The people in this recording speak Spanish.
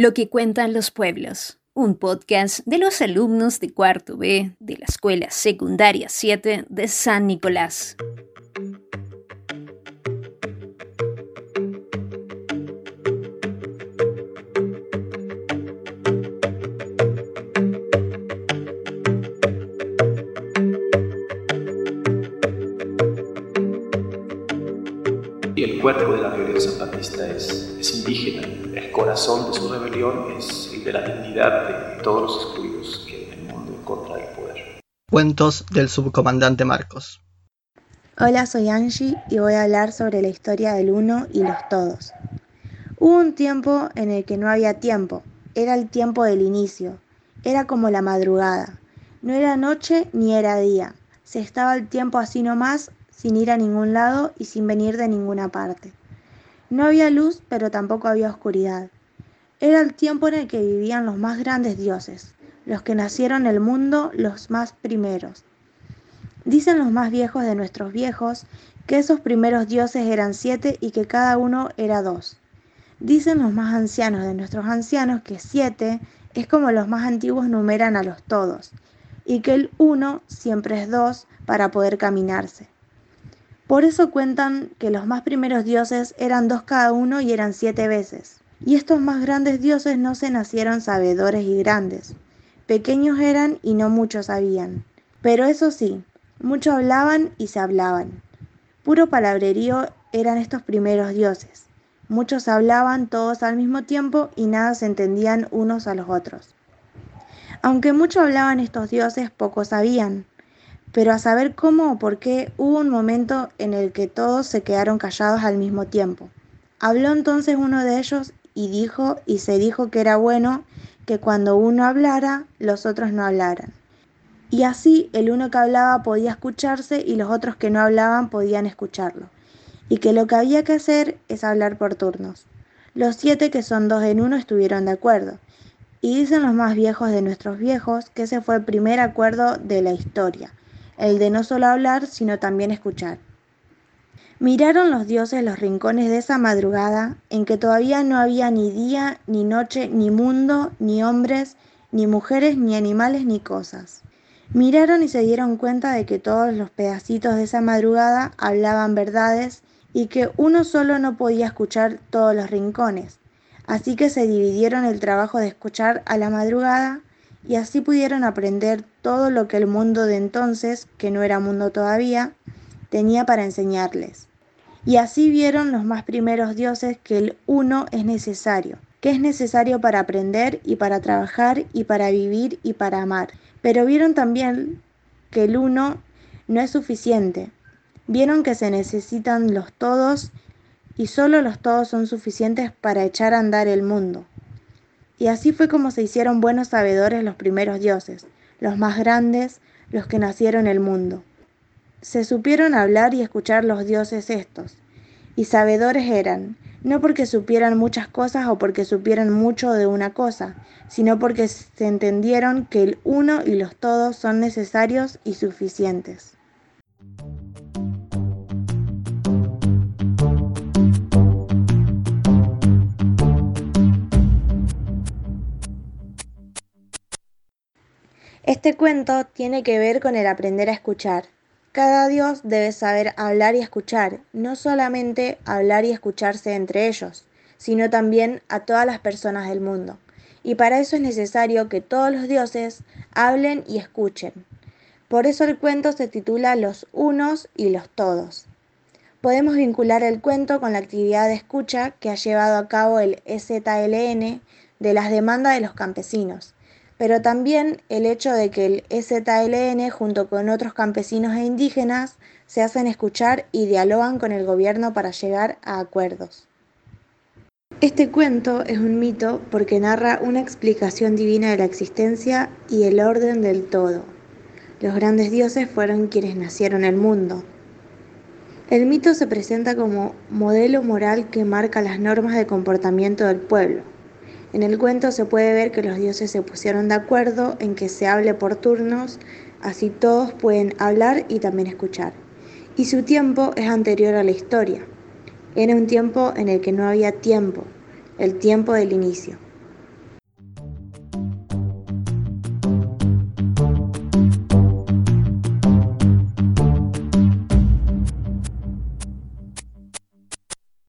Lo que cuentan los pueblos, un podcast de los alumnos de cuarto B de la Escuela Secundaria 7 de San Nicolás. El cuerpo de la rebelión zapatista es, es indígena, el corazón de su rebelión es el de la dignidad de todos los excluidos que en el mundo en contra del poder. Cuentos del subcomandante Marcos. Hola, soy Angie y voy a hablar sobre la historia del uno y los todos. Hubo un tiempo en el que no había tiempo, era el tiempo del inicio, era como la madrugada, no era noche ni era día, se estaba el tiempo así nomás sin ir a ningún lado y sin venir de ninguna parte. No había luz, pero tampoco había oscuridad. Era el tiempo en el que vivían los más grandes dioses, los que nacieron en el mundo, los más primeros. Dicen los más viejos de nuestros viejos que esos primeros dioses eran siete y que cada uno era dos. Dicen los más ancianos de nuestros ancianos que siete es como los más antiguos numeran a los todos, y que el uno siempre es dos para poder caminarse. Por eso cuentan que los más primeros dioses eran dos cada uno y eran siete veces. Y estos más grandes dioses no se nacieron sabedores y grandes. Pequeños eran y no muchos sabían. Pero eso sí, muchos hablaban y se hablaban. Puro palabrerío eran estos primeros dioses. Muchos hablaban todos al mismo tiempo y nada se entendían unos a los otros. Aunque mucho hablaban estos dioses, pocos sabían pero a saber cómo o por qué hubo un momento en el que todos se quedaron callados al mismo tiempo. Habló entonces uno de ellos y dijo y se dijo que era bueno que cuando uno hablara, los otros no hablaran. Y así el uno que hablaba podía escucharse y los otros que no hablaban podían escucharlo. Y que lo que había que hacer es hablar por turnos. Los siete que son dos en uno estuvieron de acuerdo. Y dicen los más viejos de nuestros viejos que ese fue el primer acuerdo de la historia el de no solo hablar, sino también escuchar. Miraron los dioses los rincones de esa madrugada en que todavía no había ni día, ni noche, ni mundo, ni hombres, ni mujeres, ni animales, ni cosas. Miraron y se dieron cuenta de que todos los pedacitos de esa madrugada hablaban verdades y que uno solo no podía escuchar todos los rincones. Así que se dividieron el trabajo de escuchar a la madrugada y así pudieron aprender todo lo que el mundo de entonces, que no era mundo todavía, tenía para enseñarles. Y así vieron los más primeros dioses que el uno es necesario, que es necesario para aprender y para trabajar y para vivir y para amar. Pero vieron también que el uno no es suficiente. Vieron que se necesitan los todos y solo los todos son suficientes para echar a andar el mundo. Y así fue como se hicieron buenos sabedores los primeros dioses, los más grandes, los que nacieron el mundo. Se supieron hablar y escuchar los dioses estos, y sabedores eran, no porque supieran muchas cosas o porque supieran mucho de una cosa, sino porque se entendieron que el uno y los todos son necesarios y suficientes. Este cuento tiene que ver con el aprender a escuchar. Cada Dios debe saber hablar y escuchar, no solamente hablar y escucharse entre ellos, sino también a todas las personas del mundo. Y para eso es necesario que todos los dioses hablen y escuchen. Por eso el cuento se titula Los unos y los todos. Podemos vincular el cuento con la actividad de escucha que ha llevado a cabo el EZLN de las demandas de los campesinos pero también el hecho de que el EZLN junto con otros campesinos e indígenas se hacen escuchar y dialogan con el gobierno para llegar a acuerdos. Este cuento es un mito porque narra una explicación divina de la existencia y el orden del todo. Los grandes dioses fueron quienes nacieron el mundo. El mito se presenta como modelo moral que marca las normas de comportamiento del pueblo. En el cuento se puede ver que los dioses se pusieron de acuerdo en que se hable por turnos, así todos pueden hablar y también escuchar. Y su tiempo es anterior a la historia. Era un tiempo en el que no había tiempo, el tiempo del inicio.